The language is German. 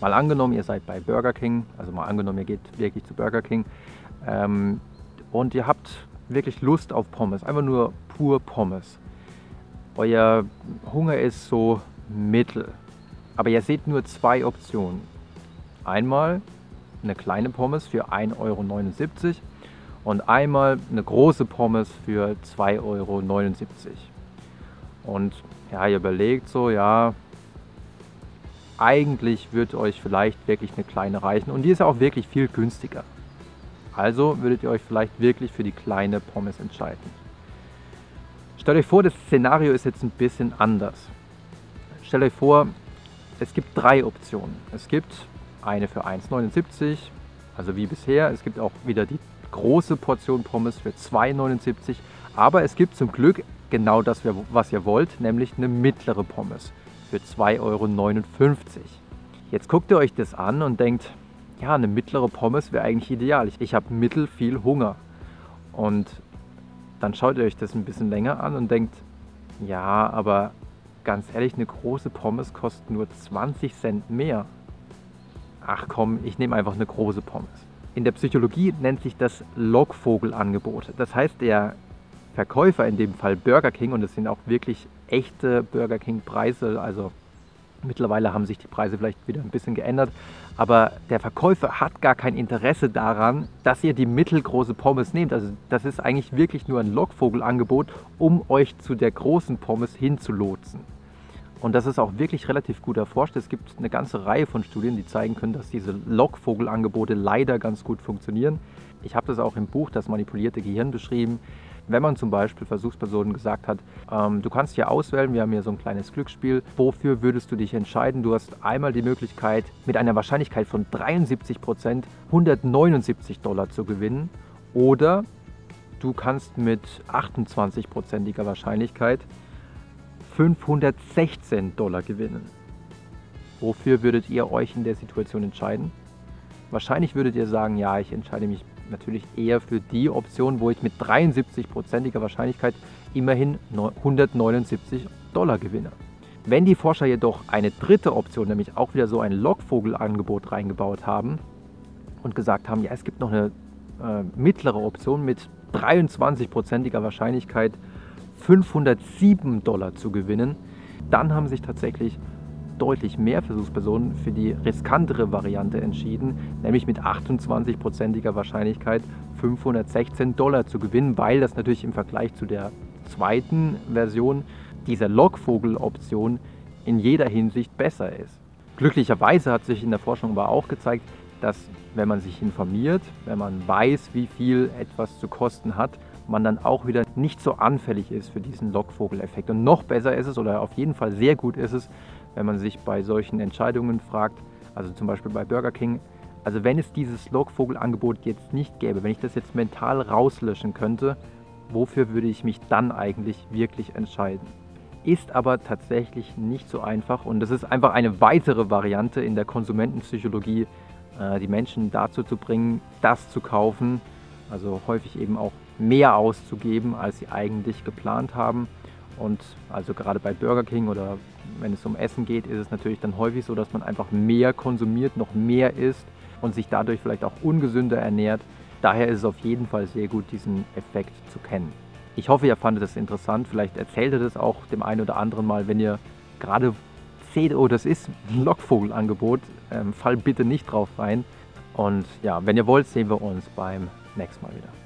Mal angenommen, ihr seid bei Burger King, also mal angenommen, ihr geht wirklich zu Burger King ähm, und ihr habt wirklich Lust auf Pommes, einfach nur pur Pommes. Euer Hunger ist so mittel, aber ihr seht nur zwei Optionen. Einmal eine kleine Pommes für 1,79 Euro und einmal eine große Pommes für 2,79 Euro. Und ja, ihr überlegt so, ja, eigentlich wird euch vielleicht wirklich eine kleine reichen und die ist auch wirklich viel günstiger. Also würdet ihr euch vielleicht wirklich für die kleine Pommes entscheiden. Stellt euch vor, das Szenario ist jetzt ein bisschen anders. Stellt euch vor, es gibt drei Optionen. Es gibt eine für 1,79, also wie bisher. Es gibt auch wieder die große Portion Pommes für 2,79. Aber es gibt zum Glück genau das, was ihr wollt, nämlich eine mittlere Pommes für 2,59 Euro. Jetzt guckt ihr euch das an und denkt, ja, eine mittlere Pommes wäre eigentlich ideal. Ich, ich habe mittel viel Hunger. Und dann schaut ihr euch das ein bisschen länger an und denkt, ja, aber ganz ehrlich, eine große Pommes kostet nur 20 Cent mehr. Ach komm, ich nehme einfach eine große Pommes. In der Psychologie nennt sich das Lockvogelangebot. Das heißt, der Verkäufer, in dem Fall Burger King, und es sind auch wirklich echte Burger King-Preise, also mittlerweile haben sich die Preise vielleicht wieder ein bisschen geändert, aber der Verkäufer hat gar kein Interesse daran, dass ihr die mittelgroße Pommes nehmt. Also das ist eigentlich wirklich nur ein Lockvogelangebot, um euch zu der großen Pommes hinzulotsen. Und das ist auch wirklich relativ gut erforscht. Es gibt eine ganze Reihe von Studien, die zeigen können, dass diese Lockvogelangebote leider ganz gut funktionieren. Ich habe das auch im Buch Das manipulierte Gehirn beschrieben. Wenn man zum Beispiel Versuchspersonen gesagt hat, ähm, du kannst hier auswählen, wir haben hier so ein kleines Glücksspiel, wofür würdest du dich entscheiden? Du hast einmal die Möglichkeit, mit einer Wahrscheinlichkeit von 73 Prozent 179 Dollar zu gewinnen oder du kannst mit 28-prozentiger Wahrscheinlichkeit 516 Dollar gewinnen. Wofür würdet ihr euch in der Situation entscheiden? Wahrscheinlich würdet ihr sagen, ja, ich entscheide mich natürlich eher für die Option, wo ich mit 73%iger Wahrscheinlichkeit immerhin 179 Dollar gewinne. Wenn die Forscher jedoch eine dritte Option, nämlich auch wieder so ein Lockvogelangebot reingebaut haben und gesagt haben, ja, es gibt noch eine äh, mittlere Option mit 23%iger Wahrscheinlichkeit 507 Dollar zu gewinnen, dann haben sich tatsächlich deutlich mehr Versuchspersonen für die riskantere Variante entschieden, nämlich mit 28%iger Wahrscheinlichkeit 516 Dollar zu gewinnen, weil das natürlich im Vergleich zu der zweiten Version dieser Lockvogel-Option in jeder Hinsicht besser ist. Glücklicherweise hat sich in der Forschung aber auch gezeigt, dass wenn man sich informiert, wenn man weiß, wie viel etwas zu kosten hat, man dann auch wieder nicht so anfällig ist für diesen Lockvogeleffekt. Und noch besser ist es, oder auf jeden Fall sehr gut ist es, wenn man sich bei solchen Entscheidungen fragt, also zum Beispiel bei Burger King, also wenn es dieses Lockvogelangebot jetzt nicht gäbe, wenn ich das jetzt mental rauslöschen könnte, wofür würde ich mich dann eigentlich wirklich entscheiden? Ist aber tatsächlich nicht so einfach und es ist einfach eine weitere Variante in der Konsumentenpsychologie, äh, die Menschen dazu zu bringen, das zu kaufen, also häufig eben auch mehr auszugeben, als sie eigentlich geplant haben. Und also gerade bei Burger King oder wenn es um Essen geht, ist es natürlich dann häufig so, dass man einfach mehr konsumiert, noch mehr isst und sich dadurch vielleicht auch ungesünder ernährt. Daher ist es auf jeden Fall sehr gut, diesen Effekt zu kennen. Ich hoffe, ihr fandet es interessant. Vielleicht erzählt ihr das auch dem einen oder anderen mal, wenn ihr gerade seht, oh, das ist ein Lockvogelangebot. Ähm, fall bitte nicht drauf rein. Und ja, wenn ihr wollt, sehen wir uns beim nächsten Mal wieder.